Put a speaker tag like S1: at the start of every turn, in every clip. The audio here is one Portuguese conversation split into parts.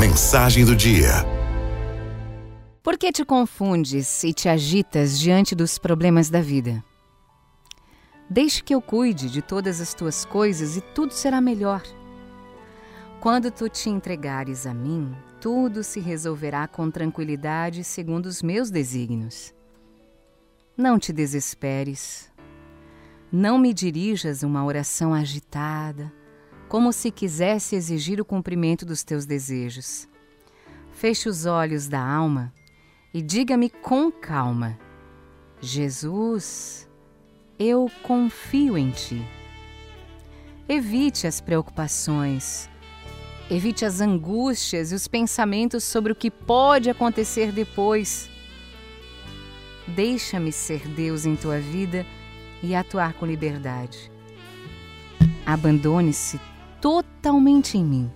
S1: Mensagem do dia.
S2: Por que te confundes e te agitas diante dos problemas da vida? Deixe que eu cuide de todas as tuas coisas e tudo será melhor. Quando tu te entregares a mim, tudo se resolverá com tranquilidade segundo os meus desígnios. Não te desesperes. Não me dirijas uma oração agitada, como se quisesse exigir o cumprimento dos teus desejos. Feche os olhos da alma e diga-me com calma: Jesus, eu confio em ti. Evite as preocupações, evite as angústias e os pensamentos sobre o que pode acontecer depois. Deixa-me ser Deus em tua vida e atuar com liberdade. Abandone-se totalmente em mim.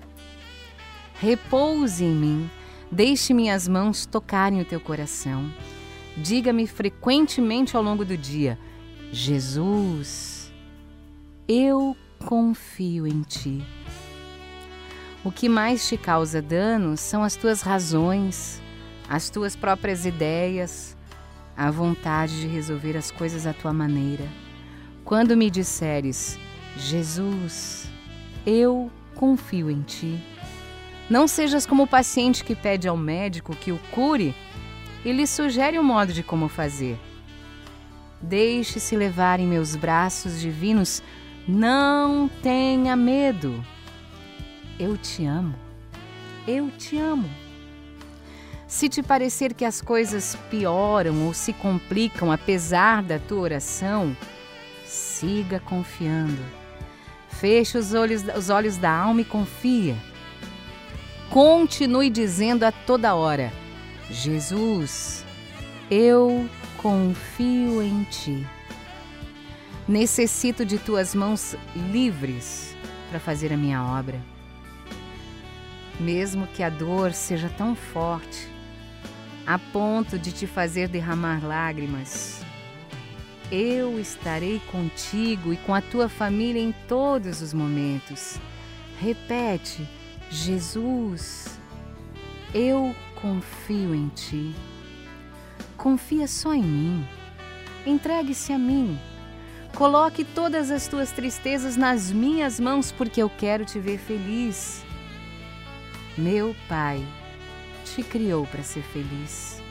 S2: Repouse em mim, deixe minhas mãos tocarem o teu coração. Diga-me frequentemente ao longo do dia: Jesus, eu confio em ti. O que mais te causa dano são as tuas razões, as tuas próprias ideias, a vontade de resolver as coisas à tua maneira. Quando me disseres, Jesus, eu confio em ti. Não sejas como o paciente que pede ao médico que o cure e lhe sugere o um modo de como fazer. Deixe-se levar em meus braços divinos, não tenha medo. Eu te amo, eu te amo. Se te parecer que as coisas pioram ou se complicam apesar da tua oração, siga confiando Feche os olhos, os olhos da alma e confia. Continue dizendo a toda hora: Jesus, eu confio em ti. Necessito de tuas mãos livres para fazer a minha obra. Mesmo que a dor seja tão forte, a ponto de te fazer derramar lágrimas, eu estarei contigo e com a tua família em todos os momentos. Repete, Jesus, eu confio em ti. Confia só em mim. Entregue-se a mim. Coloque todas as tuas tristezas nas minhas mãos, porque eu quero te ver feliz. Meu Pai te criou para ser feliz.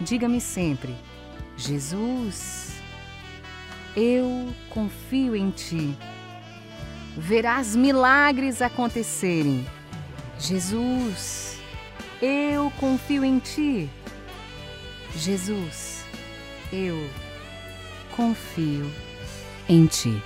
S2: Diga-me sempre, Jesus eu confio em ti. Verás milagres acontecerem. Jesus, eu confio em ti. Jesus, eu confio em ti.